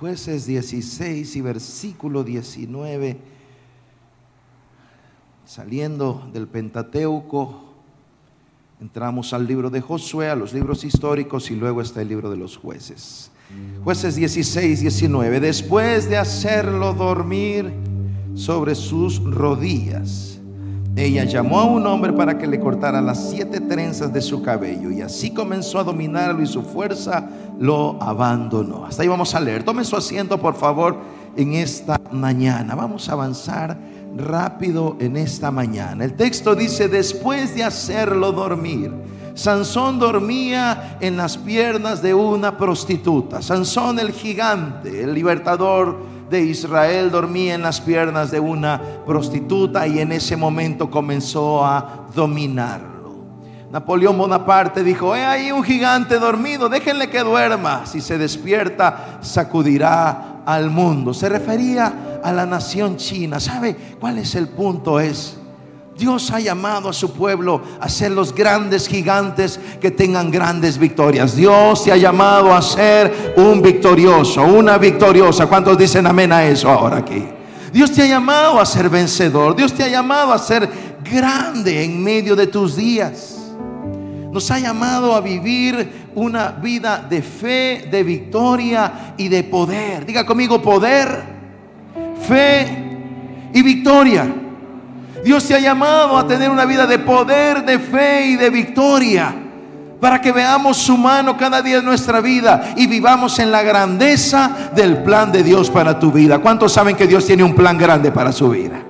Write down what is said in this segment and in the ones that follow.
Jueces 16 y versículo 19, saliendo del Pentateuco, entramos al libro de Josué, a los libros históricos y luego está el libro de los jueces. Jueces 16, 19, después de hacerlo dormir sobre sus rodillas ella llamó a un hombre para que le cortara las siete trenzas de su cabello y así comenzó a dominarlo y su fuerza lo abandonó. Hasta ahí vamos a leer. Tome su asiento, por favor, en esta mañana. Vamos a avanzar rápido en esta mañana. El texto dice, después de hacerlo dormir, Sansón dormía en las piernas de una prostituta. Sansón el gigante, el libertador de Israel dormía en las piernas de una prostituta y en ese momento comenzó a dominarlo. Napoleón Bonaparte dijo, he ahí un gigante dormido, déjenle que duerma. Si se despierta, sacudirá al mundo. Se refería a la nación china. ¿Sabe cuál es el punto? Es Dios ha llamado a su pueblo a ser los grandes gigantes que tengan grandes victorias. Dios te ha llamado a ser un victorioso, una victoriosa. ¿Cuántos dicen amén a eso ahora aquí? Dios te ha llamado a ser vencedor. Dios te ha llamado a ser grande en medio de tus días. Nos ha llamado a vivir una vida de fe, de victoria y de poder. Diga conmigo poder, fe y victoria. Dios te ha llamado a tener una vida de poder, de fe y de victoria. Para que veamos su mano cada día en nuestra vida y vivamos en la grandeza del plan de Dios para tu vida. ¿Cuántos saben que Dios tiene un plan grande para su vida?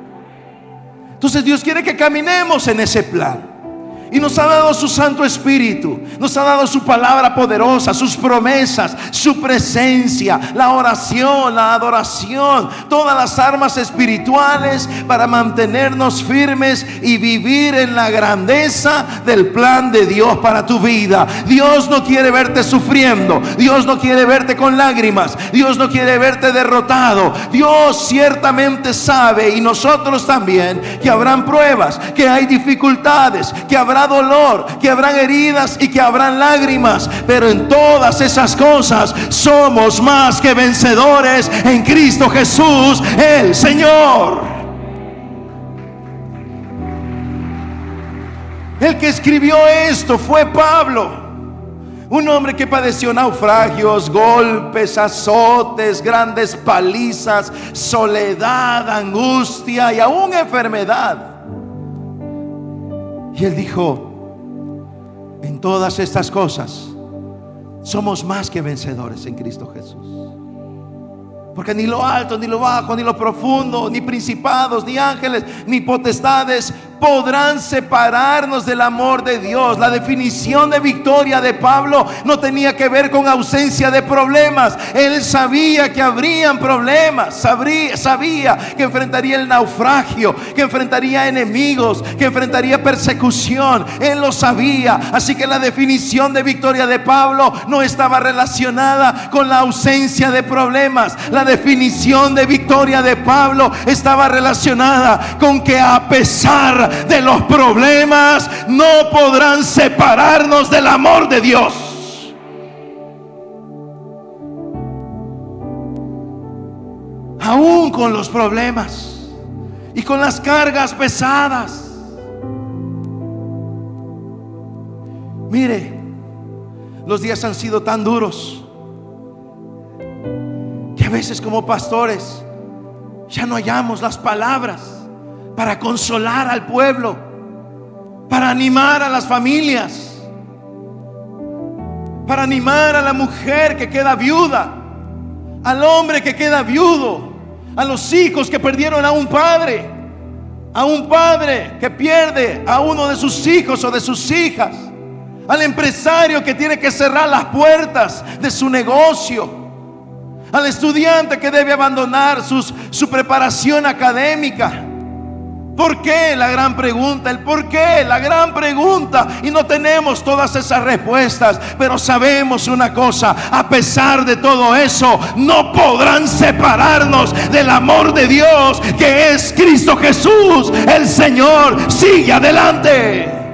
Entonces Dios quiere que caminemos en ese plan. Y nos ha dado su Santo Espíritu, nos ha dado su palabra poderosa, sus promesas, su presencia, la oración, la adoración, todas las armas espirituales para mantenernos firmes y vivir en la grandeza del plan de Dios para tu vida. Dios no quiere verte sufriendo, Dios no quiere verte con lágrimas, Dios no quiere verte derrotado. Dios ciertamente sabe y nosotros también que habrán pruebas, que hay dificultades, que habrá dolor, que habrán heridas y que habrán lágrimas. Pero en todas esas cosas somos más que vencedores en Cristo Jesús, el Señor. El que escribió esto fue Pablo. Un hombre que padeció naufragios, golpes, azotes, grandes palizas, soledad, angustia y aún enfermedad. Y él dijo, en todas estas cosas somos más que vencedores en Cristo Jesús. Porque ni lo alto, ni lo bajo, ni lo profundo, ni principados, ni ángeles, ni potestades podrán separarnos del amor de Dios. La definición de victoria de Pablo no tenía que ver con ausencia de problemas. Él sabía que habrían problemas, sabría, sabía que enfrentaría el naufragio, que enfrentaría enemigos, que enfrentaría persecución. Él lo sabía. Así que la definición de victoria de Pablo no estaba relacionada con la ausencia de problemas. Definición de victoria de Pablo estaba relacionada con que a pesar de los problemas no podrán separarnos del amor de Dios. Aún con los problemas y con las cargas pesadas. Mire, los días han sido tan duros a veces como pastores ya no hallamos las palabras para consolar al pueblo, para animar a las familias, para animar a la mujer que queda viuda, al hombre que queda viudo, a los hijos que perdieron a un padre, a un padre que pierde a uno de sus hijos o de sus hijas, al empresario que tiene que cerrar las puertas de su negocio, al estudiante que debe abandonar su preparación académica ¿Por qué? La gran pregunta, el por qué, la gran pregunta. Y no tenemos todas esas respuestas, pero sabemos una cosa, a pesar de todo eso, no podrán separarnos del amor de Dios, que es Cristo Jesús, el Señor. Sigue adelante.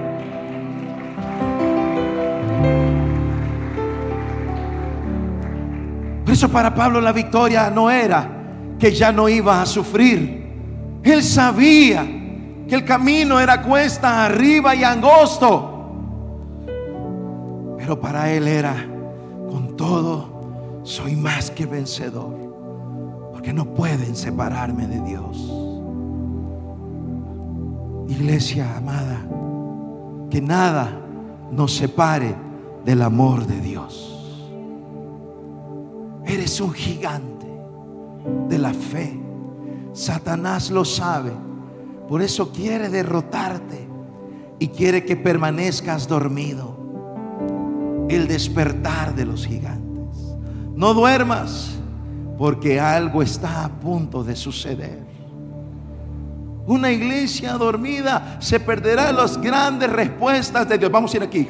Para Pablo la victoria no era que ya no iba a sufrir. Él sabía que el camino era cuesta arriba y angosto. Pero para él era, con todo, soy más que vencedor. Porque no pueden separarme de Dios. Iglesia amada, que nada nos separe del amor de Dios. Eres un gigante de la fe. Satanás lo sabe. Por eso quiere derrotarte y quiere que permanezcas dormido. El despertar de los gigantes. No duermas porque algo está a punto de suceder. Una iglesia dormida se perderá las grandes respuestas de Dios. Vamos a ir aquí.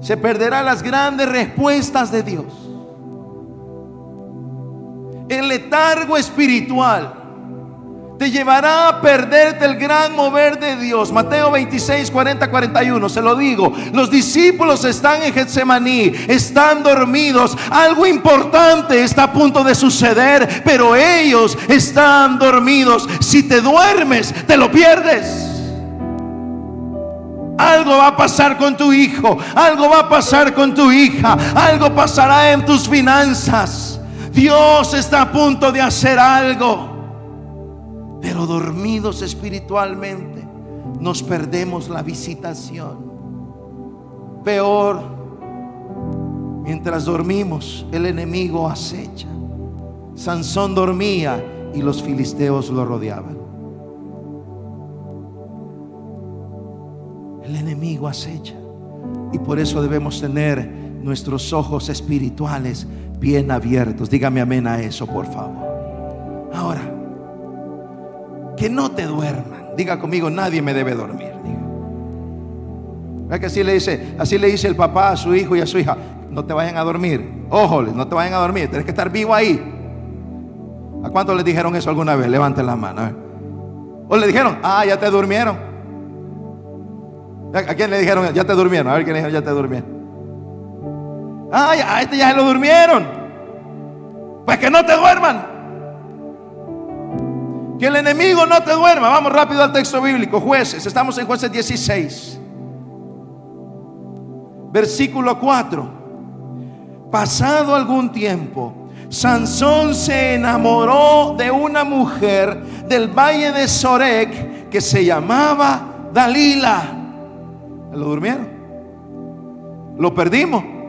Se perderá las grandes respuestas de Dios. El letargo espiritual te llevará a perderte el gran mover de Dios. Mateo 26, 40, 41, se lo digo. Los discípulos están en Getsemaní, están dormidos. Algo importante está a punto de suceder, pero ellos están dormidos. Si te duermes, te lo pierdes. Algo va a pasar con tu hijo, algo va a pasar con tu hija, algo pasará en tus finanzas. Dios está a punto de hacer algo pero dormidos espiritualmente nos perdemos la visitación. Peor, mientras dormimos, el enemigo acecha. Sansón dormía y los filisteos lo rodeaban. El enemigo acecha. Y por eso debemos tener nuestros ojos espirituales bien abiertos. Dígame amén a eso, por favor. Ahora, que no te duerman. Diga conmigo, nadie me debe dormir. Diga. que así le dice, así le dice el papá a su hijo y a su hija, no te vayan a dormir. Ojo, no te vayan a dormir, tienes que estar vivo ahí. ¿A cuántos le dijeron eso alguna vez? Levanten la mano. O le dijeron, ah, ya te durmieron. ¿A quién le dijeron, ya te durmieron? A ver quién le dijeron, ya te durmieron. Ah, a este ya se lo durmieron. Pues que no te duerman. Que el enemigo no te duerma. Vamos rápido al texto bíblico. Jueces, estamos en jueces 16. Versículo 4. Pasado algún tiempo, Sansón se enamoró de una mujer del valle de Sorek que se llamaba Dalila. ¿Lo durmieron? ¿Lo perdimos?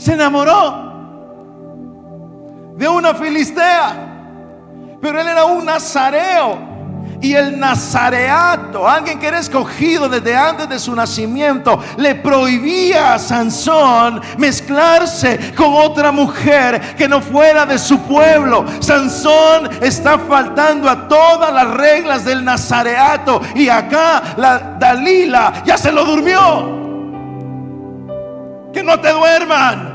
Se enamoró de una filistea. Pero él era un nazareo. Y el nazareato, alguien que era escogido desde antes de su nacimiento, le prohibía a Sansón mezclarse con otra mujer que no fuera de su pueblo. Sansón está faltando a todas las reglas del nazareato. Y acá la Dalila ya se lo durmió. Que no te duerman.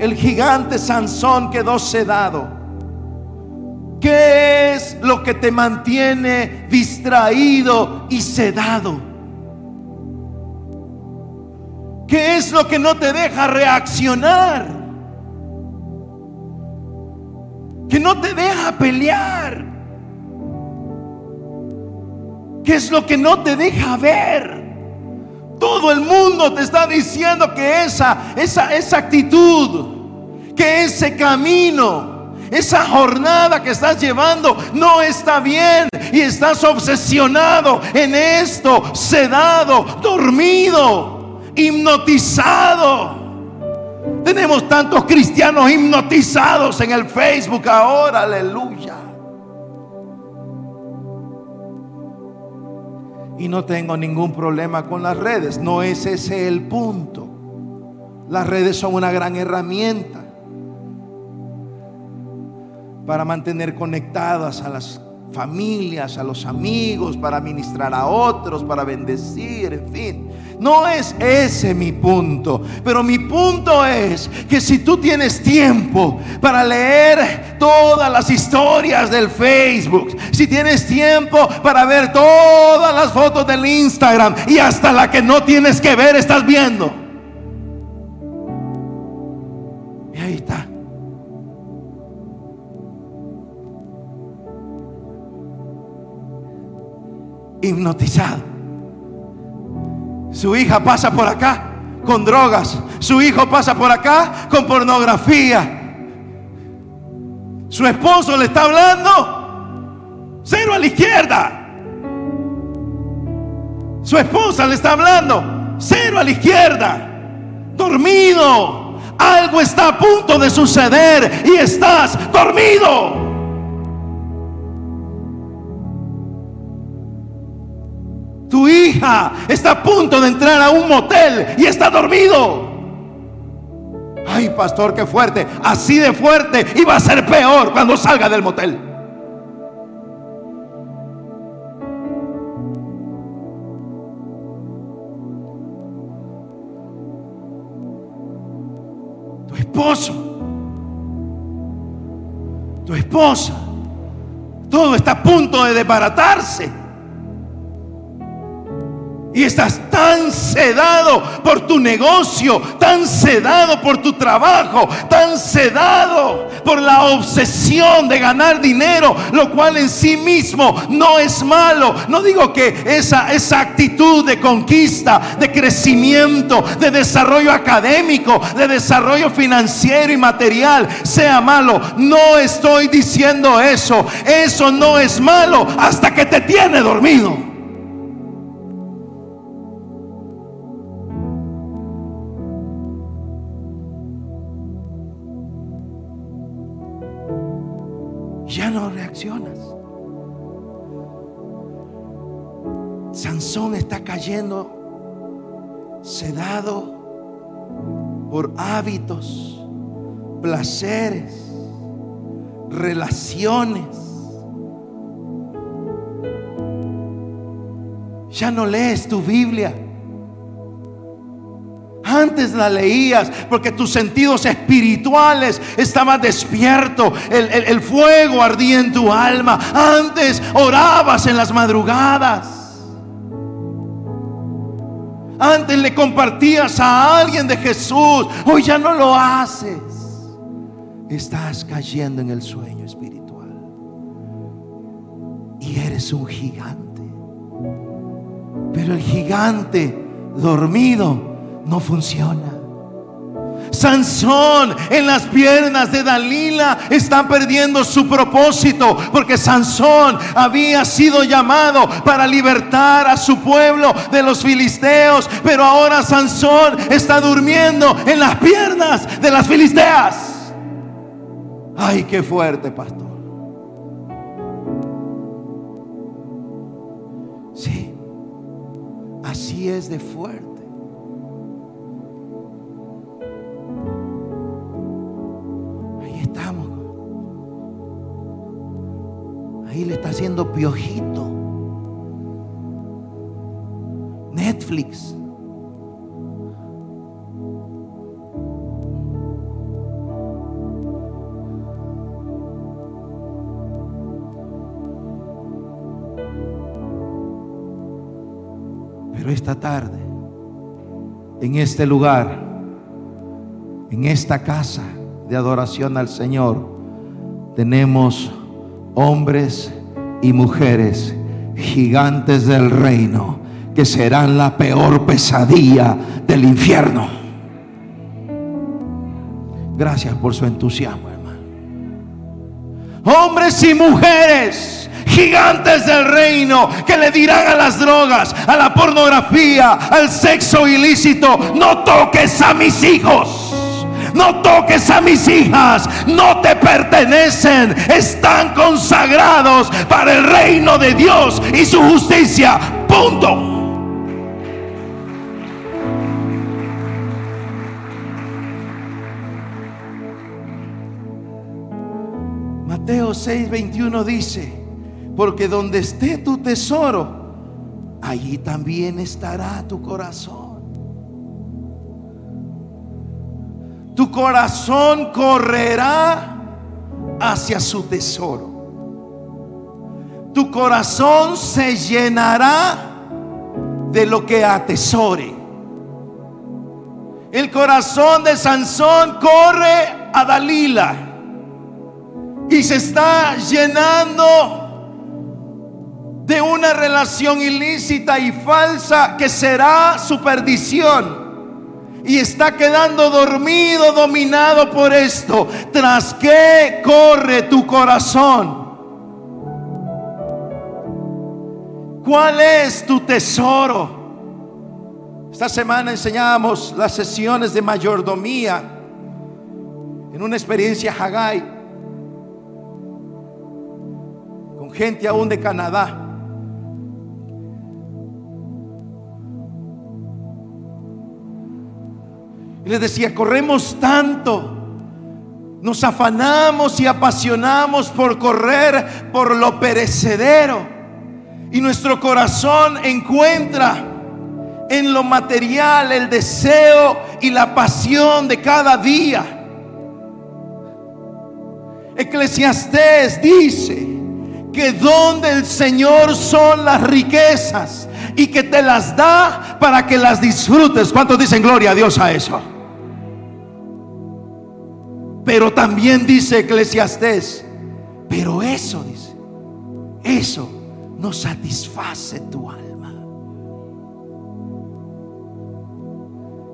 El gigante Sansón quedó sedado. ¿Qué es lo que te mantiene distraído y sedado? ¿Qué es lo que no te deja reaccionar? Que no te deja pelear. ¿Qué es lo que no te deja ver? Todo el mundo te está diciendo que esa, esa, esa actitud, que ese camino, esa jornada que estás llevando no está bien y estás obsesionado en esto, sedado, dormido, hipnotizado. Tenemos tantos cristianos hipnotizados en el Facebook ahora, aleluya. Y no tengo ningún problema con las redes. No es ese el punto. Las redes son una gran herramienta para mantener conectadas a las familias, a los amigos, para ministrar a otros, para bendecir, en fin. No es ese mi punto, pero mi punto es que si tú tienes tiempo para leer todas las historias del Facebook, si tienes tiempo para ver todas las fotos del Instagram y hasta la que no tienes que ver estás viendo. Hipnotizado. Su hija pasa por acá con drogas. Su hijo pasa por acá con pornografía. Su esposo le está hablando. Cero a la izquierda. Su esposa le está hablando. Cero a la izquierda. Dormido. Algo está a punto de suceder y estás dormido. Tu hija está a punto de entrar a un motel y está dormido. Ay, pastor, qué fuerte. Así de fuerte y va a ser peor cuando salga del motel. Tu esposo, tu esposa, todo está a punto de desbaratarse. Y estás tan sedado por tu negocio, tan sedado por tu trabajo, tan sedado por la obsesión de ganar dinero, lo cual en sí mismo no es malo. No digo que esa, esa actitud de conquista, de crecimiento, de desarrollo académico, de desarrollo financiero y material sea malo. No estoy diciendo eso. Eso no es malo hasta que te tiene dormido. Sansón está cayendo sedado por hábitos, placeres, relaciones. Ya no lees tu Biblia. Antes la leías porque tus sentidos espirituales estaban despiertos. El, fuego ardía en tu alma. Antes orabas en las madrugadas. Antes le compartías a alguien de Jesús. Hoy ya no lo haces. Estás cayendo en el sueño espiritual. Y eres un gigante. Pero el gigante dormido no funciona. Sansón en las piernas de Dalila está perdiendo su propósito porque Sansón había sido llamado para libertar a su pueblo de los filisteos, pero ahora Sansón está durmiendo en las piernas de las filisteas. Ay, qué fuerte, pastor. Sí, así es de fuerte. Ahí le está haciendo piojito. Netflix. Pero esta tarde, en este lugar, en esta casa de adoración al Señor, tenemos hombres y mujeres, gigantes del reino, que serán la peor pesadilla del infierno. Gracias por su entusiasmo, hermano. Hombres y mujeres gigantes del reino que le dirán a las drogas, a la pornografía, al sexo ilícito, no toques a mis hijos no toques a mis hijas, no te pertenecen, están consagrados para el reino de Dios y su justicia. Punto. Mateo 6:21 dice, Porque donde esté tu tesoro, allí también estará tu corazón. Tu corazón correrá hacia su tesoro. Tu corazón se llenará de lo que atesore. El corazón de Sansón corre a Dalila y se está llenando de una relación ilícita y falsa que será su perdición y está quedando dormido, dominado por esto. ¿Tras qué corre tu corazón? ¿Cuál es tu tesoro? Esta semana enseñamos las sesiones de mayordomía en una experiencia Hagai con gente aún de Canadá. Les decía, corremos tanto, nos afanamos y apasionamos por correr por lo perecedero. Y nuestro corazón encuentra en lo material el deseo y la pasión de cada día. Eclesiastés dice que donde el Señor son las riquezas y que te las da para que las disfrutes. ¿Cuántos dicen gloria a Dios a eso? Pero también dice Eclesiastés, pero eso dice, eso no satisface tu alma.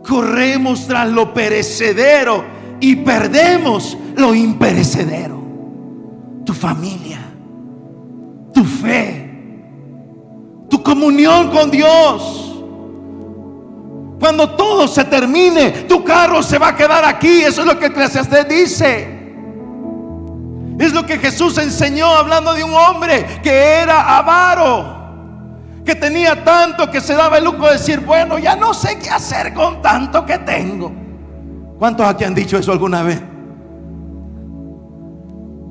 Corremos tras lo perecedero y perdemos lo imperecedero. Tu familia, tu fe, tu comunión con Dios. Cuando todo se termine, tu carro se va a quedar aquí. Eso es lo que Eclesiastes dice. Es lo que Jesús enseñó hablando de un hombre que era avaro, que tenía tanto que se daba el lujo de decir, bueno, ya no sé qué hacer con tanto que tengo. ¿Cuántos aquí han dicho eso alguna vez?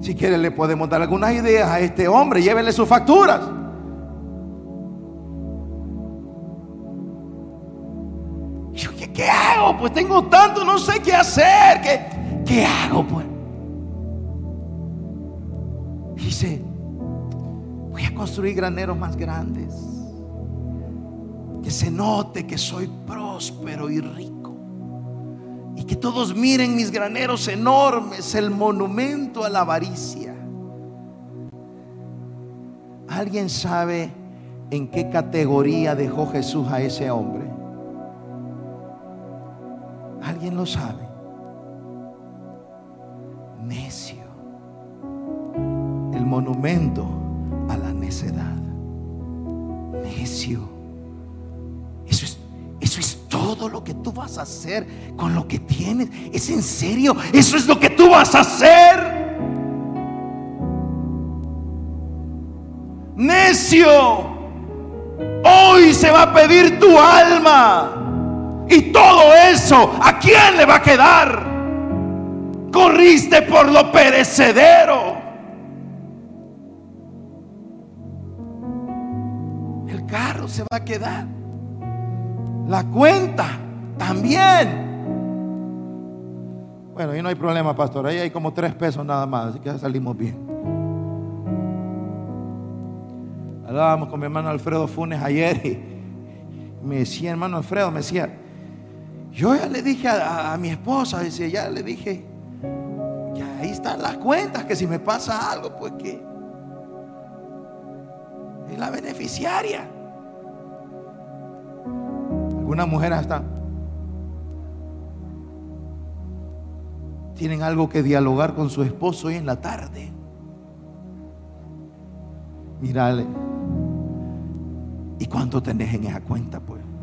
Si quiere le podemos dar algunas ideas a este hombre, llévele sus facturas. ¿Qué, hago? Pues tengo tanto, no sé qué hacer. ¿Qué, qué hago? Pues dice, voy a construir graneros más grandes. Que se note que soy próspero y rico. Y que todos miren mis graneros enormes, el monumento a la avaricia. ¿Alguien sabe en qué categoría dejó Jesús a ese hombre? ¿Alguien lo sabe? Necio. El monumento a la necedad. Necio. Eso es, eso es todo lo que tú vas a hacer con lo que tienes. ¿Es en serio? Eso es lo que tú vas a hacer. Necio. Hoy se va a pedir tu alma. Y todo eso, ¿a quién le va a quedar? Corriste por lo perecedero. El carro se va a quedar. La cuenta también. Bueno, ahí no hay problema, pastor. Ahí hay como tres pesos nada más, así que salimos bien. Hablábamos con mi hermano Alfredo Funes ayer y me decía, hermano Alfredo, me decía, yo ya le dije a, mi esposa, decía, ya le dije, ya ahí están las cuentas, que si me pasa algo, pues que es la beneficiaria. Algunas mujeres hasta tienen algo que dialogar con su esposo hoy en la tarde. Mírale. ¿Y cuánto tenés en esa cuenta, pues?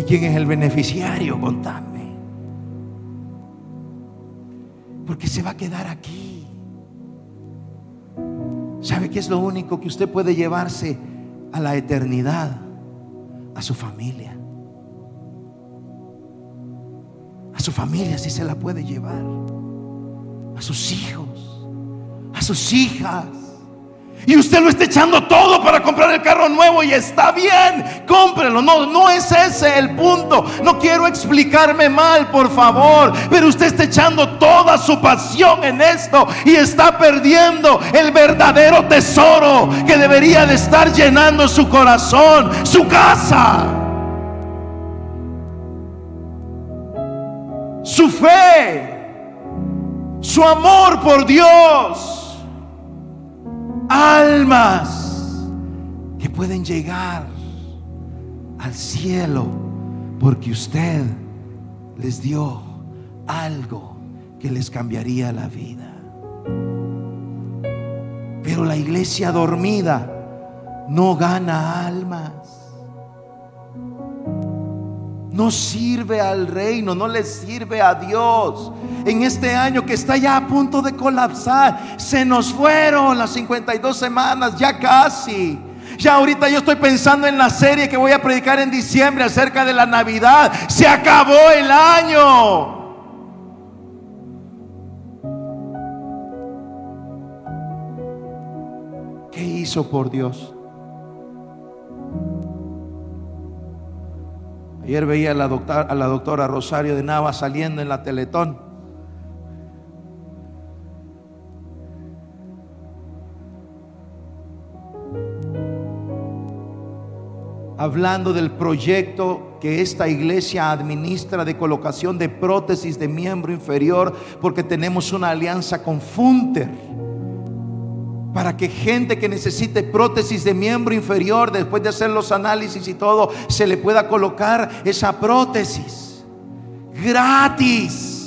¿Y quién es el beneficiario? Contame. Porque se va a quedar aquí. ¿Sabe qué es lo único que usted puede llevarse a la eternidad? A su familia. A su familia sí se la puede llevar. A sus hijos. a sus hijas. Y usted lo está echando todo para comprar el carro nuevo y está bien, cómprelo. No, no es ese el punto. No quiero explicarme mal, por favor. Pero usted está echando toda su pasión en esto y está perdiendo el verdadero tesoro que debería de estar llenando su corazón, su casa. Su fe, su amor por Dios almas que pueden llegar al cielo porque usted les dio algo que les cambiaría la vida. Pero la iglesia dormida no gana almas. No sirve al reino, no le sirve a Dios en este año que está ya a punto de colapsar. Se nos fueron las 52 semanas, ya casi. Ya ahorita yo estoy pensando en la serie que voy a predicar en diciembre acerca de la Navidad. Se acabó el año. ¿Qué hizo por Dios? Ayer veía a la, doctora, a la doctora Rosario de Nava saliendo en la Teletón. hablando del proyecto que esta iglesia administra de colocación de prótesis de miembro inferior, porque tenemos una alianza con Funter. Para que gente que necesite prótesis de miembro inferior, después de hacer los análisis y todo, se le pueda colocar esa prótesis. Gratis.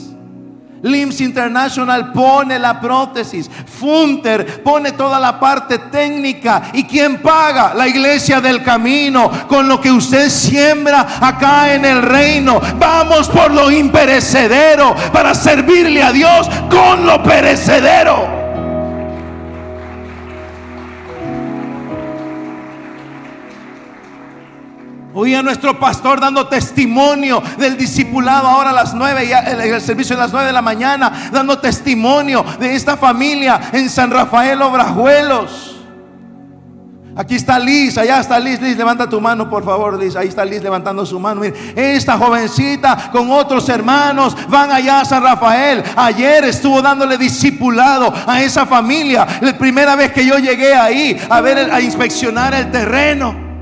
LIMS International pone la prótesis. Funter pone toda la parte técnica. ¿Y quién paga? La iglesia del camino. Con lo que usted siembra acá en el reino. Vamos por lo imperecedero para servirle a Dios con lo perecedero. Oí a nuestro pastor dando testimonio del discipulado ahora a las nueve, ya el, servicio a las nueve de la mañana, dando testimonio de esta familia en San Rafael Obrajuelos. Aquí está Liz, allá está Liz, Liz, levanta tu mano por favor, Liz, ahí está Liz levantando su mano. esta jovencita con otros hermanos van allá a San Rafael. Ayer estuvo dándole discipulado a esa familia. La primera vez que yo llegué ahí a ver, a inspeccionar el terreno.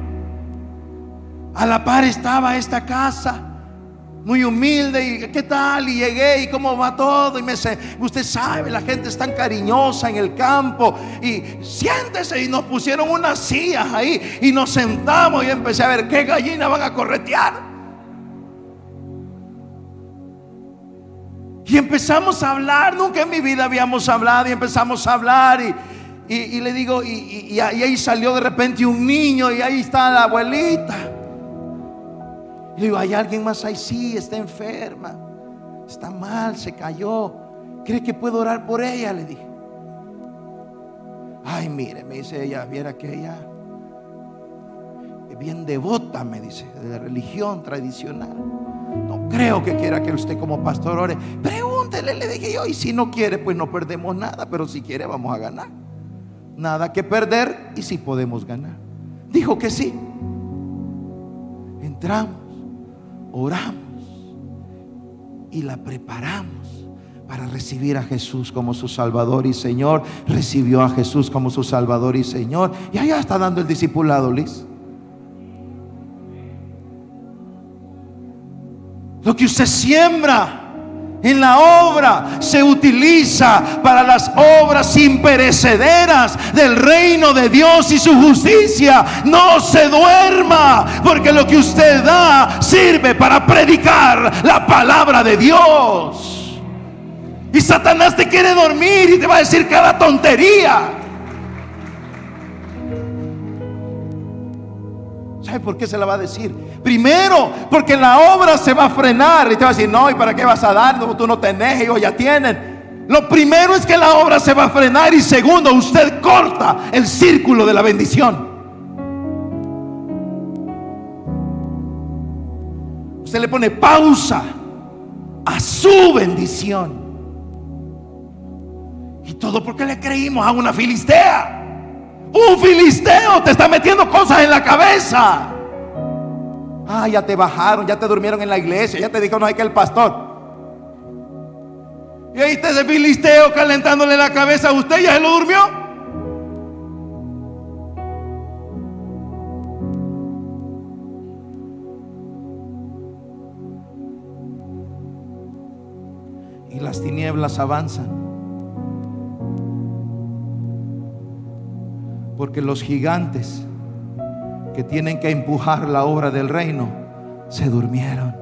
A la par estaba esta casa, muy humilde. ¿Y qué tal? Y llegué, ¿y cómo va todo? Y me dice, usted sabe, la gente es tan cariñosa en el campo. Y siéntese. Y nos pusieron unas sillas ahí. Y nos sentamos. Y empecé a ver qué gallina van a corretear. Y empezamos a hablar. Nunca en mi vida habíamos hablado. Y empezamos a hablar. Y, le digo, y, y ahí salió de repente un niño. Y ahí está la abuelita. Le digo, ¿hay alguien más ahí? Sí, está enferma. Está mal, se cayó. ¿Cree que puedo orar por ella? Le dije. Ay, mire, me dice ella, viera que ella es bien devota, me dice, de la religión tradicional. No creo que quiera que usted como pastor ore. Pregúntele, le dije yo, y si no quiere, pues no perdemos nada, pero si quiere vamos a ganar. Nada que perder y si podemos ganar. Dijo que sí. Entramos oramos y la preparamos para recibir a Jesús como su Salvador y Señor. Recibió a Jesús como su Salvador y Señor. Y allá está dando el discipulado, Liz. Lo que usted siembra en la obra se utiliza para las obras imperecederas del reino de Dios y su justicia. No se duerma, porque lo que usted da sirve para predicar la palabra de Dios. Y Satanás te quiere dormir y te va a decir cada tontería. ¿Sabe por qué se la va a decir? Primero, porque la obra se va a frenar y te va a decir, no, ¿y para qué vas a dar? Tú no tenés, ellos ya tienen. Lo primero es que la obra se va a frenar y segundo, usted corta el círculo de la bendición. Usted le pone pausa a su bendición. Y todo porque le creímos a una filistea. Un filisteo te está metiendo cosas en la cabeza. Ah, ya te bajaron, ya te durmieron en la iglesia, ya te dijo no hay que el pastor. Y ahí está ese filisteo calentándole la cabeza a usted, ya se lo durmió. Y las tinieblas avanzan. Porque los gigantes que tienen que empujar la obra del reino se durmieron.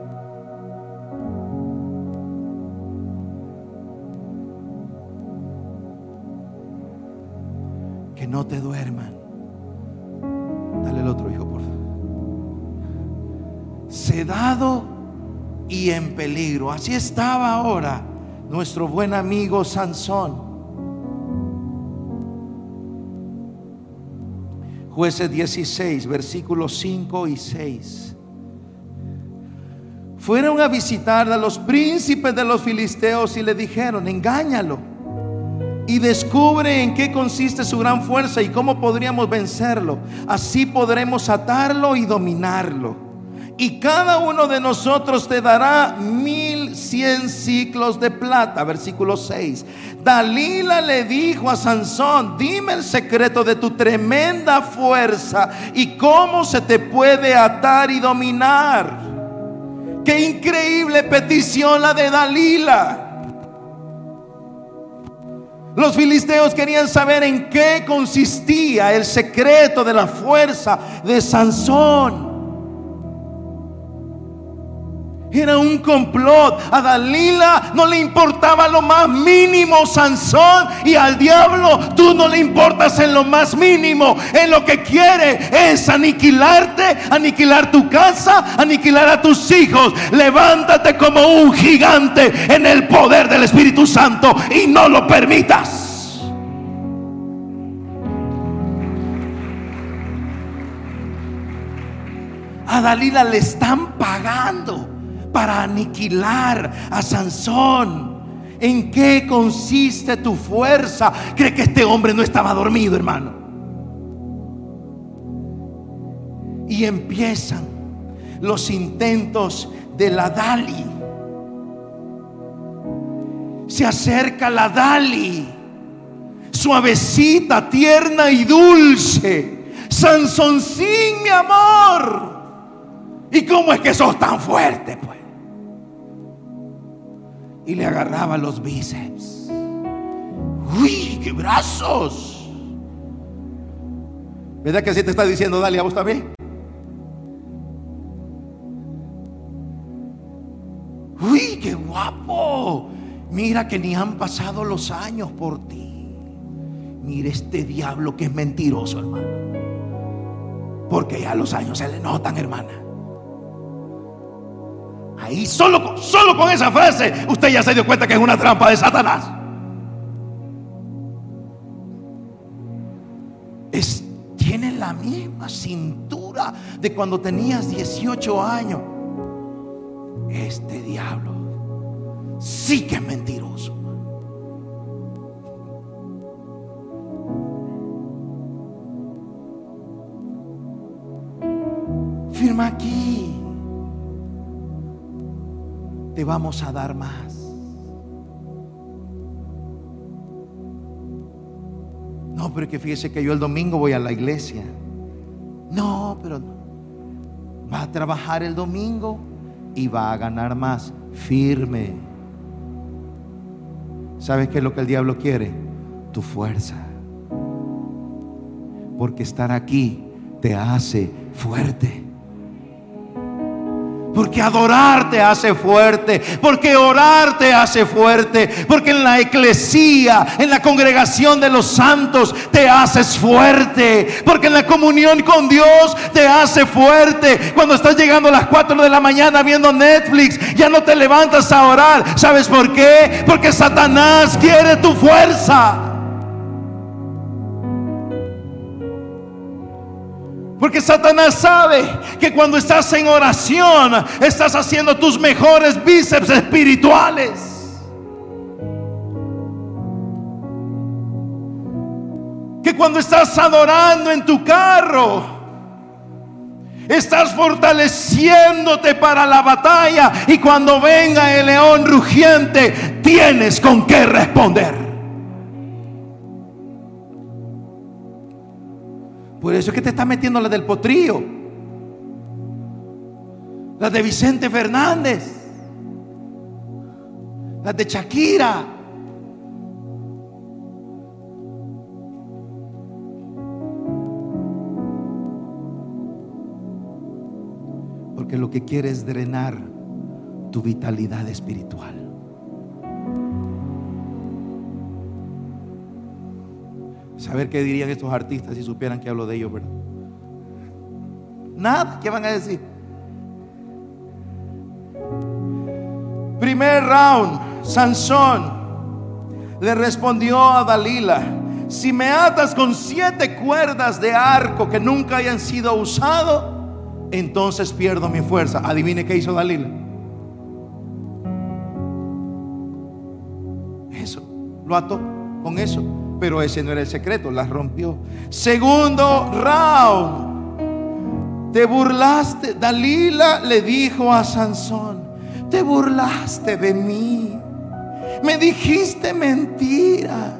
Que no te duerman. Dale el otro hijo, por favor. Sedado y en peligro. Así estaba ahora nuestro buen amigo Sansón. Jueces 16, versículos 5 y 6. Fueron a visitar a los príncipes de los filisteos y le dijeron, engáñalo y descubre en qué consiste su gran fuerza y cómo podríamos vencerlo. Así podremos atarlo y dominarlo y cada uno de nosotros te dará mil cien ciclos de plata. Versículo 6. Dalila le dijo a Sansón, dime el secreto de tu tremenda fuerza y cómo se te puede atar y dominar. Qué increíble petición la de Dalila. Los filisteos querían saber en qué consistía el secreto de la fuerza de Sansón. Era un complot. A Dalila no le importaba lo más mínimo, Sansón. Y al diablo tú no le importas en lo más mínimo. En lo que quiere es aniquilarte, aniquilar tu casa, aniquilar a tus hijos. Levántate como un gigante en el poder del Espíritu Santo y no lo permitas. A Dalila le están pagando para aniquilar a Sansón. ¿En qué consiste tu fuerza? ¿Cree que este hombre no estaba dormido, hermano? Y empiezan los intentos de la Dali. Se acerca la Dali, suavecita, tierna y dulce. Sansoncín, mi amor. ¿Y cómo es que sos tan fuerte, pues? Y le agarraba los bíceps. ¡Uy, qué brazos! ¿Verdad que así te está diciendo, dale a vos también? ¡Uy, qué guapo! Mira que ni han pasado los años por ti. Mira este diablo que es mentiroso, hermano. Porque ya los años se le notan, hermana. Ahí solo, solo con esa frase usted ya se dio cuenta que es una trampa de Satanás. Es, tiene la misma cintura de cuando tenías 18 años. Este diablo sí que es mentiroso. Firma aquí vamos a dar más. No, pero que fíjese que yo el domingo voy a la iglesia. No, pero va a trabajar el domingo y va a ganar más. Firme. ¿Sabes qué es lo que el diablo quiere? Tu fuerza. Porque estar aquí te hace fuerte. Porque adorar te hace fuerte, porque orar te hace fuerte, porque en la eclesía, en la congregación de los santos te haces fuerte, porque en la comunión con Dios te hace fuerte. Cuando estás llegando a las 4 de la mañana viendo Netflix, ya no te levantas a orar. ¿Sabes por qué? Porque Satanás quiere tu fuerza. Porque Satanás sabe que cuando estás en oración estás haciendo tus mejores bíceps espirituales. que cuando estás adorando en tu carro, Estás fortaleciéndote para la batalla y cuando venga el león rugiente, tienes con qué responder. Por eso es que te está metiendo la del potrillo, la de Vicente Fernández, la de Shakira. que lo que quiere es drenar tu vitalidad espiritual. Saber qué dirían estos artistas si supieran que hablo de ellos, ¿verdad? Nada, ¿qué van a decir? Primer round, Sansón le respondió a Dalila, si me atas con siete cuerdas de arco que nunca hayan sido usado, entonces pierdo mi fuerza. Adivine qué hizo Dalila. Eso, lo ató con eso. Pero ese no era el secreto, la rompió. Segundo round. Te burlaste. Dalila le dijo a Sansón, te burlaste de mí. Me dijiste mentiras.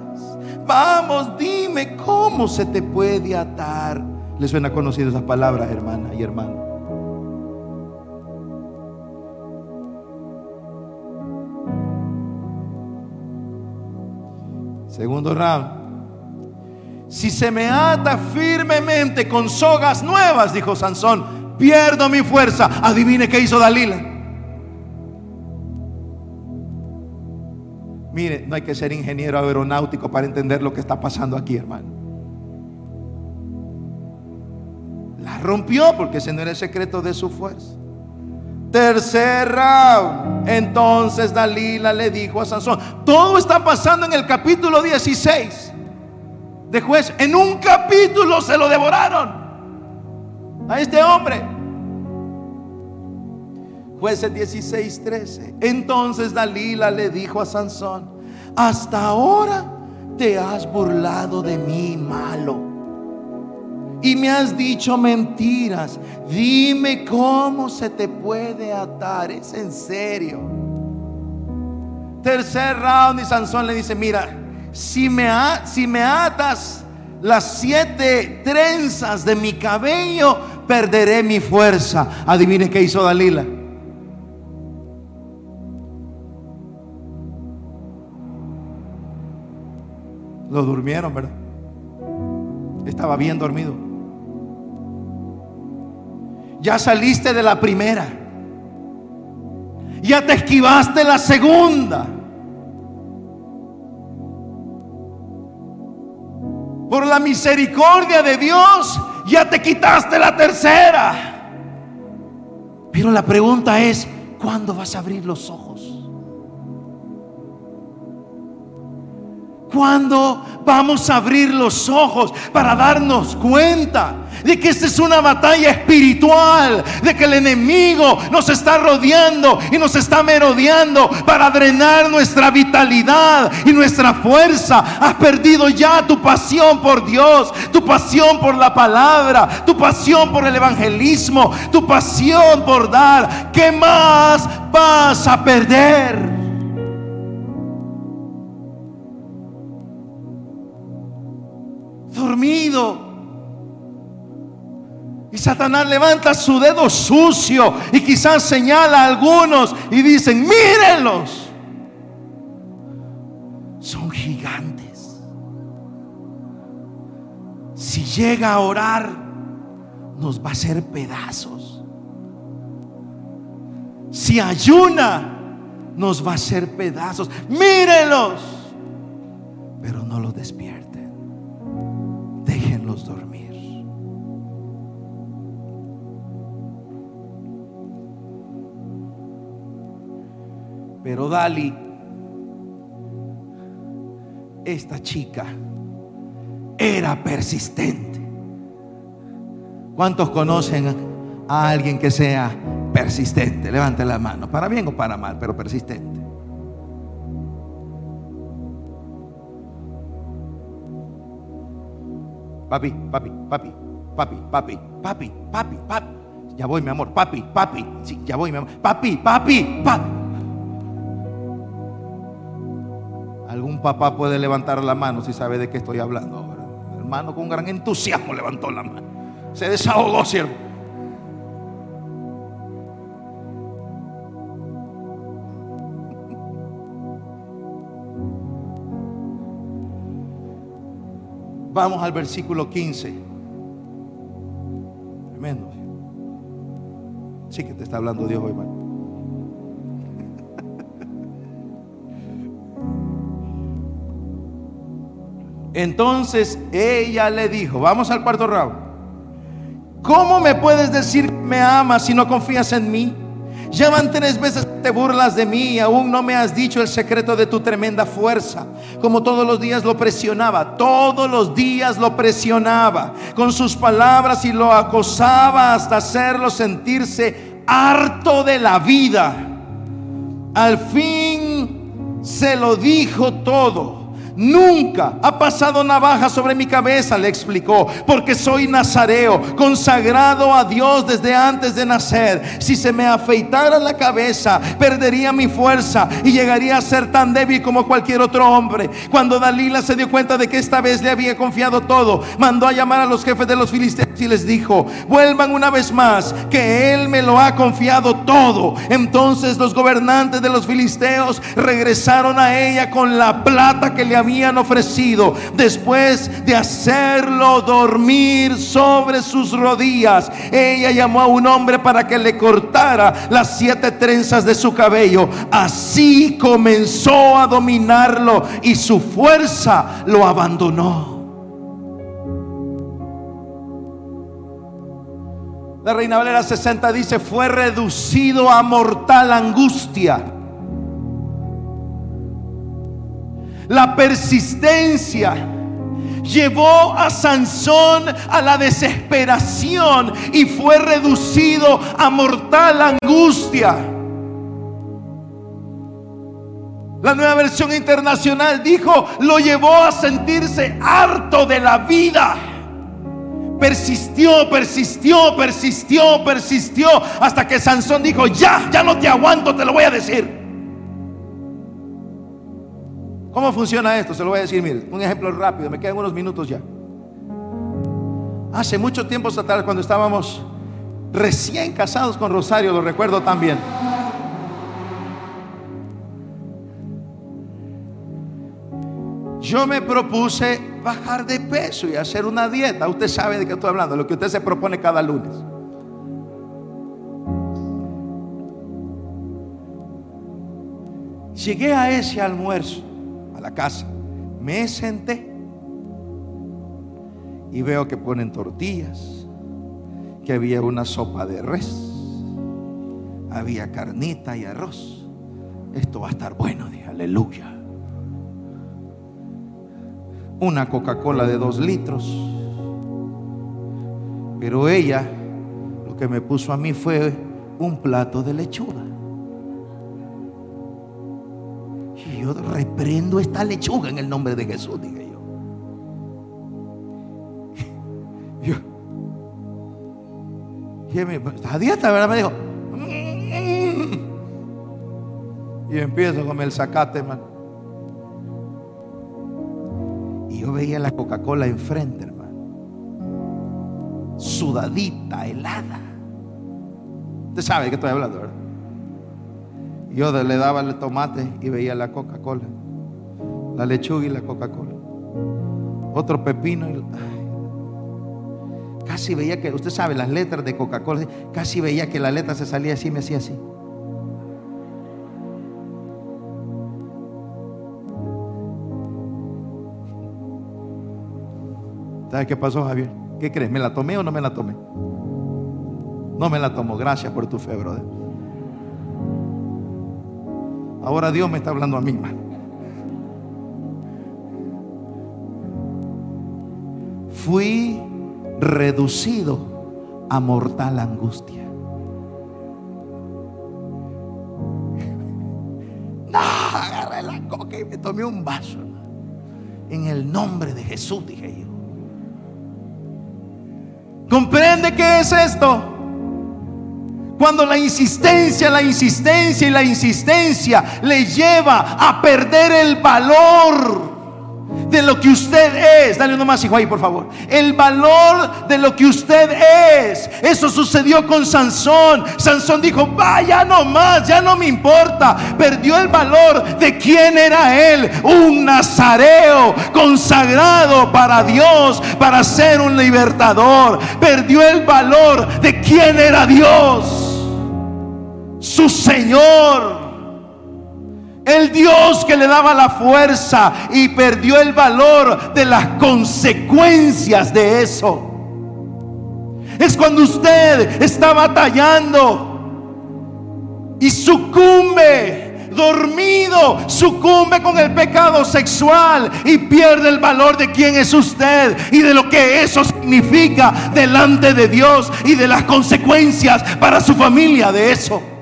Vamos, dime cómo se te puede atar ¿Le suena conocido esas palabras, hermana y hermano? Segundo round. Si se me ata firmemente con sogas nuevas, dijo Sansón, pierdo mi fuerza. Adivine qué hizo Dalila. Mire, no hay que ser ingeniero aeronáutico para entender lo que está pasando aquí, hermano. rompió porque ese no era el secreto de su fuerza. Tercer. Entonces Dalila le dijo a Sansón, todo está pasando en el capítulo 16 de juez. En un capítulo se lo devoraron a este hombre. Jueces 16, 13. Entonces Dalila le dijo a Sansón, hasta ahora te has burlado de mí, malo y me has dicho mentiras. Dime cómo se te puede atar. Es en serio. Tercer round y Sansón le dice, mira, si me, si me atas las siete trenzas de mi cabello, perderé mi fuerza. Adivine qué hizo Dalila. Lo durmieron, ¿verdad? Estaba bien dormido. Ya saliste de la primera. Ya te esquivaste la segunda. Por la misericordia de Dios, ya te quitaste la tercera. Pero la pregunta es, ¿cuándo vas a abrir los ojos? ¿Cuándo vamos a abrir los ojos para darnos cuenta de que esta es una batalla espiritual, de que el enemigo nos está rodeando y nos está merodeando para drenar nuestra vitalidad y nuestra fuerza. Has perdido ya tu pasión por Dios, tu pasión por la palabra, tu pasión por el evangelismo, tu pasión por dar. ¿Qué más vas a perder? Satanás levanta su dedo sucio y quizás señala a algunos y dicen, mírenlos. Son gigantes. Si llega a orar, nos va a hacer pedazos. Si ayuna, nos va a hacer pedazos. Mírenlos. Pero no los despierten. Déjenlos dormir. Pero Dali, esta chica, era persistente. ¿Cuántos conocen a alguien que sea persistente? Levante la mano, para bien o para mal, pero persistente. papi, papi, papi, papi, papi, papi, papi, papi. Ya voy, mi amor, papi, papi. Sí, ya voy, mi amor. Papi, papi, papi. Algún papá puede levantar la mano si sabe de qué estoy hablando ahora. Hermano con gran entusiasmo levantó la mano. Se desahogó, siervo. Vamos al versículo 15. Tremendo. Sí que te está hablando Dios hoy, hermano. Entonces ella le dijo, vamos al cuarto round. ¿Cómo me puedes decir que me amas si no confías en mí? Llevan tres veces te burlas de mí y aún no me has dicho el secreto de tu tremenda fuerza. Como todos los días lo presionaba, todos los días lo presionaba con sus palabras y lo acosaba hasta hacerlo sentirse harto de la vida. Al fin se lo dijo todo. Nunca ha pasado navaja sobre mi cabeza, le explicó, porque soy nazareo, consagrado a Dios desde antes de nacer. Si se me afeitara la cabeza, perdería mi fuerza y llegaría a ser tan débil como cualquier otro hombre. Cuando Dalila se dio cuenta de que esta vez le había confiado todo, mandó a llamar a los jefes de los filisteos y les dijo, vuelvan una vez más, que él me lo ha confiado todo. Entonces los gobernantes de los filisteos regresaron a ella con la plata que le había habían ofrecido, después de hacerlo dormir sobre sus rodillas, ella llamó a un hombre para que le cortara las siete trenzas de su cabello. Así comenzó a dominarlo y su fuerza lo abandonó. La Reina Valera 60 dice, fue reducido a mortal angustia La persistencia llevó a Sansón a la desesperación y fue reducido a mortal angustia. La nueva versión internacional dijo, lo llevó a sentirse harto de la vida. Persistió, persistió, persistió, persistió, hasta que Sansón dijo, ya, ya no te aguanto, te lo voy a decir. ¿Cómo funciona esto? Se lo voy a decir, mire, un ejemplo rápido, me quedan unos minutos ya. Hace mucho tiempo atrás, cuando estábamos recién casados con Rosario, lo recuerdo también. Yo me propuse bajar de peso y hacer una dieta. Usted sabe de qué estoy hablando, lo que usted se propone cada lunes. Llegué a ese almuerzo la casa. Me senté y veo que ponen tortillas, que había una sopa de res, había carnita y arroz. Esto va a estar bueno, dije, aleluya. Una Coca-Cola de dos litros. Pero ella lo que me puso a mí fue un plato de lechuga. Yo reprendo esta lechuga en el nombre de Jesús, dije yo. yo y me, dieta, ¿verdad? Me dijo. Mm". Y empiezo con el zacate, hermano. Y yo veía la Coca-Cola enfrente, hermano. Sudadita, helada. Usted sabe de qué estoy hablando, ¿verdad? Yo le daba el tomate y veía la Coca-Cola, la lechuga y la Coca-Cola. Otro pepino. Y, casi veía que, usted sabe, las letras de Coca-Cola, casi veía que la letra se salía así, me hacía así. ¿Sabes qué pasó, Javier? ¿Qué crees? ¿Me la tomé o no me la tomé? No me la tomo. Gracias por tu fe, brother. Ahora Dios me está hablando a mí, Fui reducido a mortal angustia. No, agarré la coca y me tomé un vaso. En el nombre de Jesús, dije yo. ¿Comprende qué es esto? Cuando la insistencia, la insistencia y la insistencia le lleva a perder el valor de lo que usted es. Dale uno más, hijo, ahí, por favor. El valor de lo que usted es. Eso sucedió con Sansón. Sansón dijo, vaya no más, ya no me importa. Perdió el valor de quién era él. Un nazareo consagrado para Dios, para ser un libertador. Perdió el valor de quién era Dios. Su Señor el Dios que le daba la fuerza y perdió el valor de las consecuencias de eso. Es cuando usted está batallando y sucumbe, dormido, sucumbe con el pecado sexual y pierde el valor de quién es usted y de lo que eso significa delante de Dios y de las consecuencias para su familia de eso.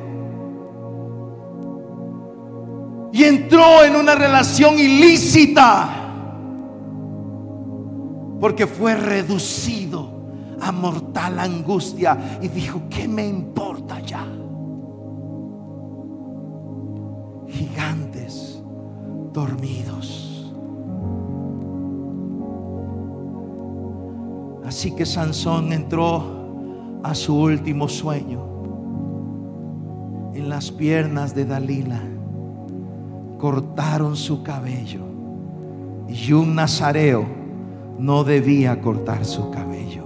Y entró en una relación ilícita porque fue reducido a mortal angustia y dijo, ¿qué me importa ya? Gigantes dormidos. Así que Sansón entró a su último sueño en las piernas de Dalila cortaron su cabello. Y un nazareo no debía cortar su cabello.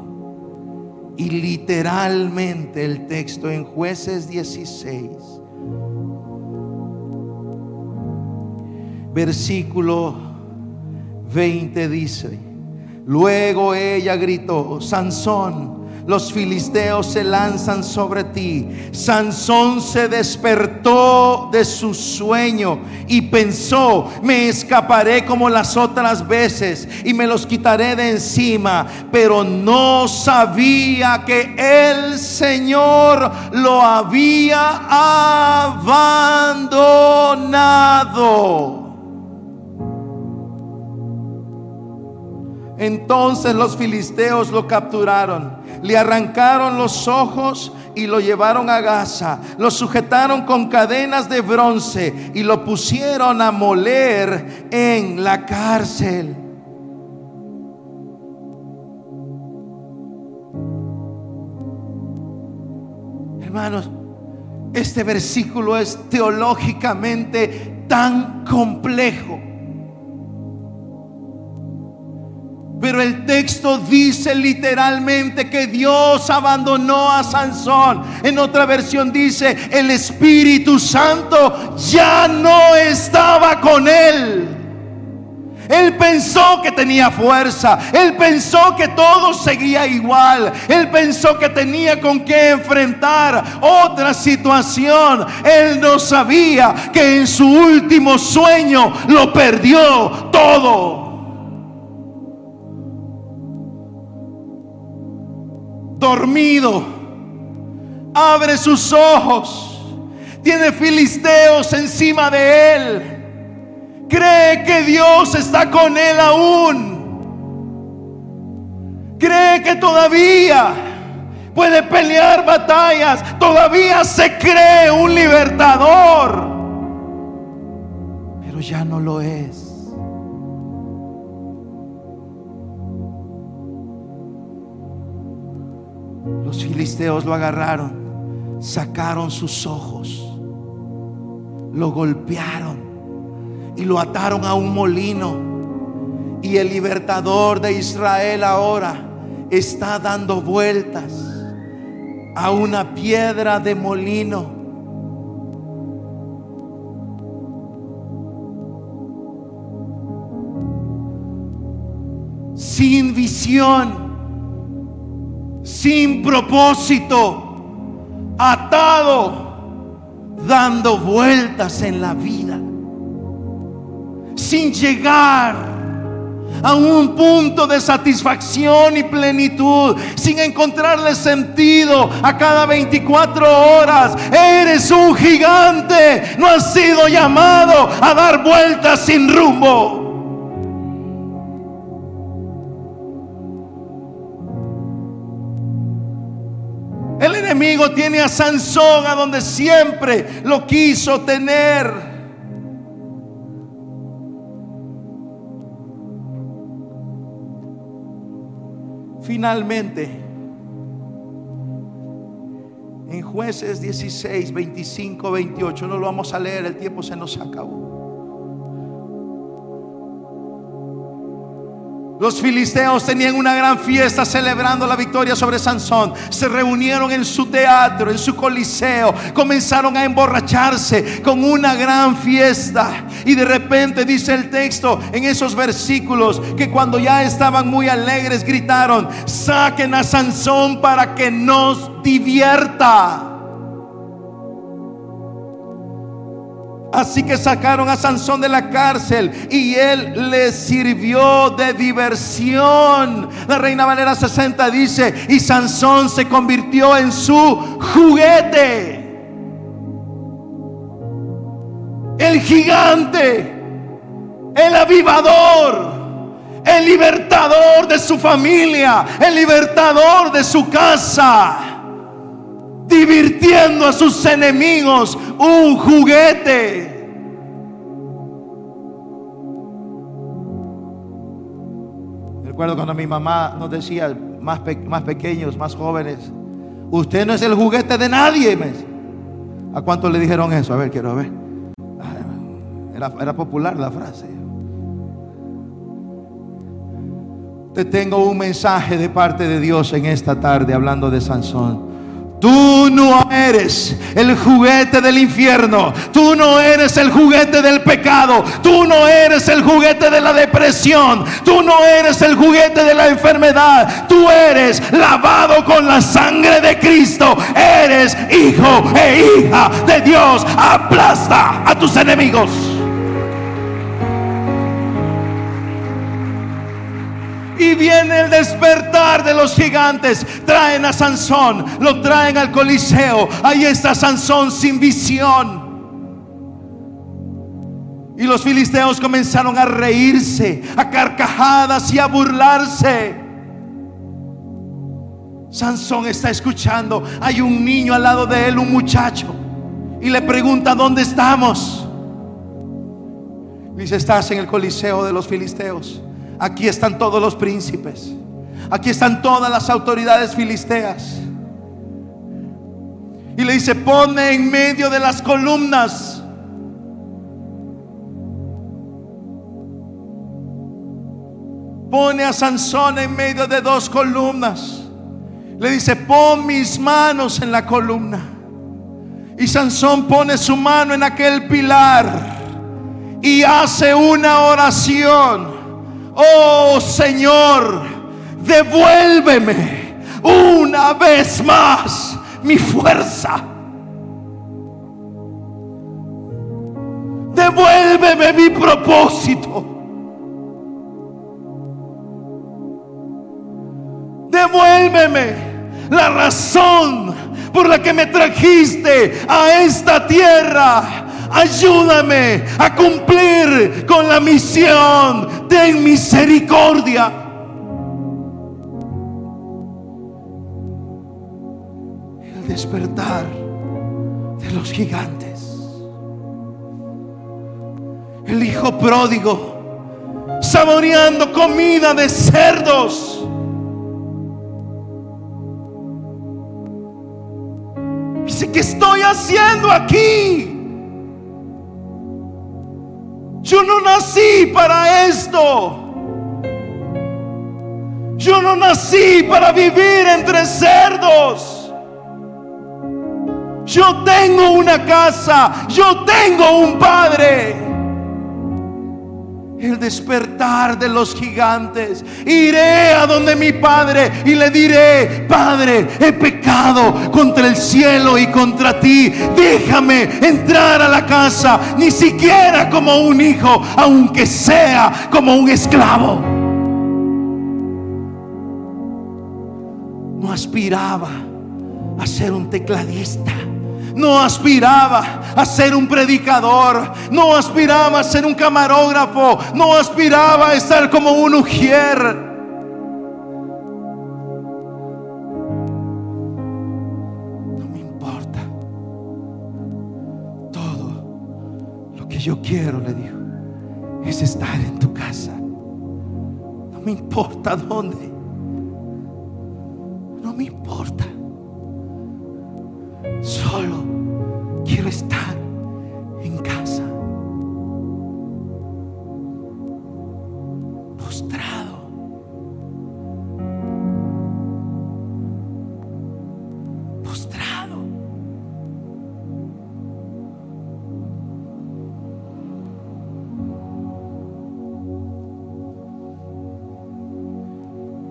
Y literalmente el texto en jueces 16, versículo 20 dice, luego ella gritó, Sansón, los filisteos se lanzan sobre ti. Sansón se despertó de su sueño y pensó, me escaparé como las otras veces y me los quitaré de encima, pero no sabía que el Señor lo había abandonado. Entonces los filisteos lo capturaron le arrancaron los ojos y lo llevaron a Gaza, lo sujetaron con cadenas de bronce y lo pusieron a moler en la cárcel. Hermanos, este versículo es teológicamente tan complejo Pero el texto dice literalmente que Dios abandonó a Sansón. En otra versión dice, el Espíritu Santo ya no estaba con él. Él pensó que tenía fuerza. Él pensó que todo seguía igual. Él pensó que tenía con qué enfrentar otra situación. Él no sabía que en su último sueño lo perdió todo. Dormido. Abre sus ojos. Tiene filisteos encima de él. Cree que Dios está con él aún. Cree que todavía puede pelear batallas. Todavía se cree un libertador. Pero ya no lo es. Los filisteos lo agarraron, sacaron sus ojos, lo golpearon y lo ataron a un molino. Y el libertador de Israel ahora está dando vueltas a una piedra de molino. Sin visión sin propósito, atado, dando vueltas en la vida, sin llegar a un punto de satisfacción y plenitud, sin encontrarle sentido a cada 24 horas. Eres un gigante, no has sido llamado a dar vueltas sin rumbo. Tiene a Sansón a donde siempre lo quiso tener. Finalmente, en jueces 16, 25, 28, no lo vamos a leer, el tiempo se nos acabó. Los filisteos tenían una gran fiesta celebrando la victoria sobre Sansón. Se reunieron en su teatro, en su coliseo. Comenzaron a emborracharse con una gran fiesta. Y de repente dice el texto en esos versículos que cuando ya estaban muy alegres gritaron, saquen a Sansón para que nos divierta. Así que sacaron a Sansón de la cárcel y él les sirvió de diversión. La Reina Valera 60 dice, y Sansón se convirtió en su juguete. El gigante, el avivador, el libertador de su familia, el libertador de su casa divirtiendo a sus enemigos un juguete. Recuerdo cuando mi mamá nos decía, más, más pequeños, más jóvenes, usted no es el juguete de nadie. ¿A cuánto le dijeron eso? A ver, quiero ver. Era, era popular la frase. Te tengo un mensaje de parte de Dios en esta tarde hablando de Sansón. Tú no eres el juguete del infierno. Tú no eres el juguete del pecado. Tú no eres el juguete de la depresión. Tú no eres el juguete de la enfermedad. Tú eres lavado con la sangre de Cristo. Eres hijo e hija de Dios. Aplasta a tus enemigos. Viene el despertar de los gigantes. Traen a Sansón, lo traen al Coliseo. Ahí está Sansón sin visión. Y los filisteos comenzaron a reírse, a carcajadas y a burlarse. Sansón está escuchando. Hay un niño al lado de él, un muchacho. Y le pregunta, ¿dónde estamos? Dice, estás en el Coliseo de los Filisteos. Aquí están todos los príncipes. Aquí están todas las autoridades filisteas. Y le dice, pone en medio de las columnas. Pone a Sansón en medio de dos columnas. Le dice, pon mis manos en la columna. Y Sansón pone su mano en aquel pilar y hace una oración. Oh Señor, devuélveme una vez más mi fuerza. Devuélveme mi propósito. Devuélveme la razón por la que me trajiste a esta tierra ayúdame a cumplir con la misión. Ten misericordia. El despertar de los gigantes. El hijo pródigo saboreando comida de cerdos. Dice, ¿qué estoy haciendo aquí? Yo no nací para esto. Yo no nací para vivir entre cerdos. Yo tengo una casa. Yo tengo un padre el despertar de los gigantes. Iré a donde mi Padre y le diré, Padre, he pecado contra el cielo y contra ti. Déjame entrar a la casa, ni siquiera como un hijo, aunque sea como un esclavo. No aspiraba a ser un tecladista no aspiraba a ser un predicador, no aspiraba a ser un camarógrafo, no aspiraba a estar como un ujier. yo quiero, le dijo, es estar en tu casa. No me importa dónde. No me importa. Solo quiero estar en casa. Postrado. Postrado.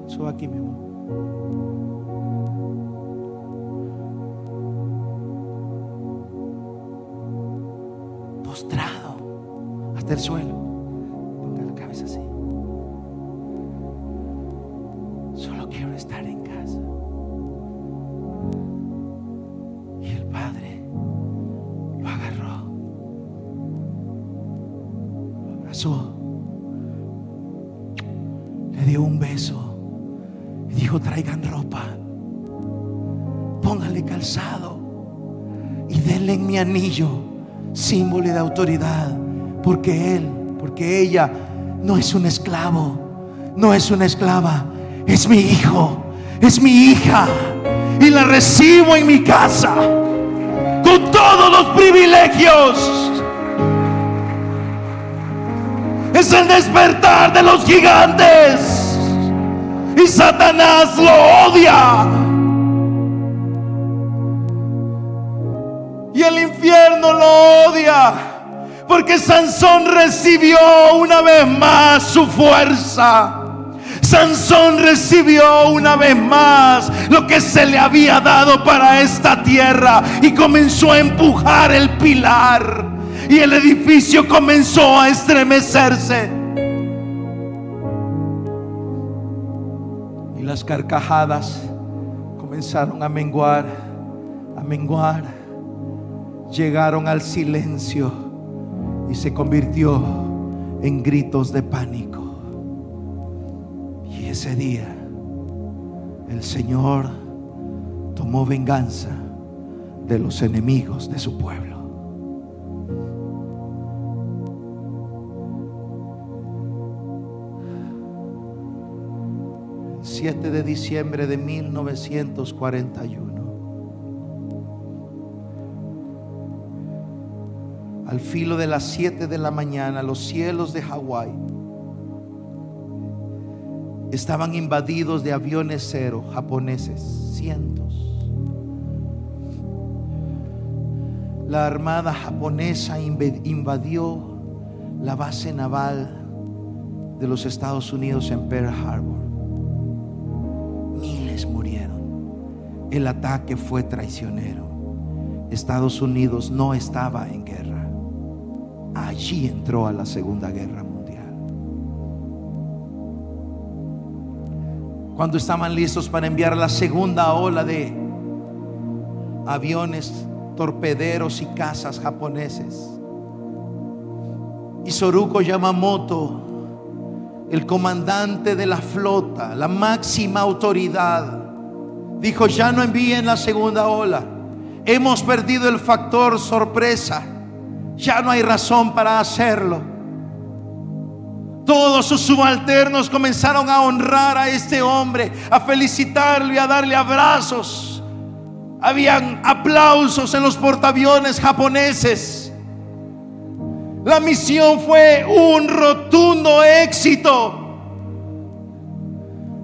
Sube aquí, mi amor. Postrado hasta el suelo. Ponga la cabeza así. Solo quiero estar en casa. Y el padre lo agarró, lo abrazó, le dio un beso y dijo: Traigan ropa, pónganle calzado y denle en mi anillo, símbolo de autoridad, porque él, porque ella no es un esclavo, no es una esclava, es mi hijo, es mi hija y la recibo en mi casa con todos los privilegios. Es el despertar de los gigantes y Satanás lo odia. Y el infierno lo odia. Porque Sansón recibió una vez más su fuerza. Sansón recibió una vez más lo que se le había dado para esta tierra y comenzó a empujar el pilar y el edificio comenzó a estremecerse. Y las carcajadas comenzaron a menguar, a menguar. Llegaron al silencio y se convirtió en gritos de pánico. Y ese día el Señor tomó venganza de los enemigos de su pueblo. El 7 de diciembre de 1941. Al filo de las 7 de la mañana, los cielos de Hawái estaban invadidos de aviones cero japoneses, cientos. La armada japonesa inv- invadió la base naval de los Estados Unidos en Pearl Harbor. Miles murieron. El ataque fue traicionero. Estados Unidos no estaba en guerra. Allí entró a la Segunda Guerra Mundial. Cuando estaban listos para enviar la segunda ola de aviones, torpederos y cazas japoneses, Isoruko Yamamoto, el comandante de la flota, la máxima autoridad, dijo, ya no envíen la segunda ola. Hemos perdido el factor sorpresa. Ya no hay razón para hacerlo. Todos sus subalternos comenzaron a honrar a este hombre, a felicitarlo y a darle abrazos. Habían aplausos en los portaaviones japoneses. La misión fue un rotundo éxito.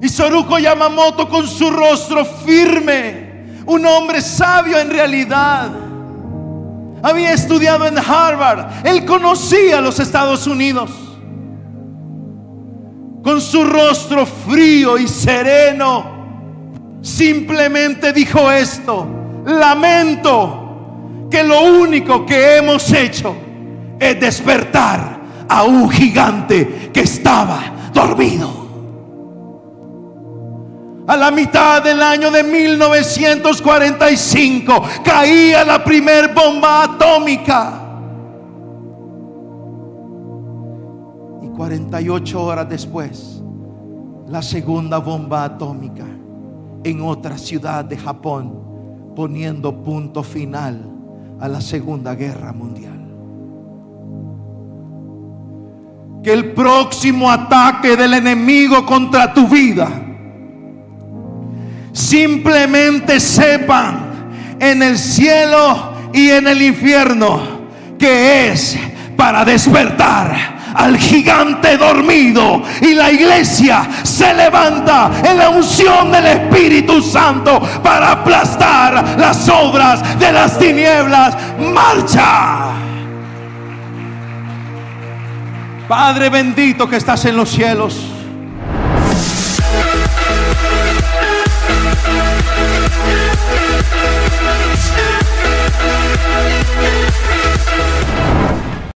Y Soruko Yamamoto con su rostro firme, un hombre sabio en realidad. Había estudiado en Harvard, él conocía los Estados Unidos. Con su rostro frío y sereno, simplemente dijo esto, lamento que lo único que hemos hecho es despertar a un gigante que estaba dormido. A la mitad del año de 1945 caía la primer bomba atómica. Y 48 horas después, la segunda bomba atómica en otra ciudad de Japón, poniendo punto final a la Segunda Guerra Mundial. que el próximo ataque del enemigo contra tu vida, simplemente sepan en el cielo y en el infierno que es para despertar al gigante dormido y la iglesia se levanta en la unción del Espíritu Santo para aplastar las obras de las tinieblas. Marcha. Padre bendito que estás en los cielos.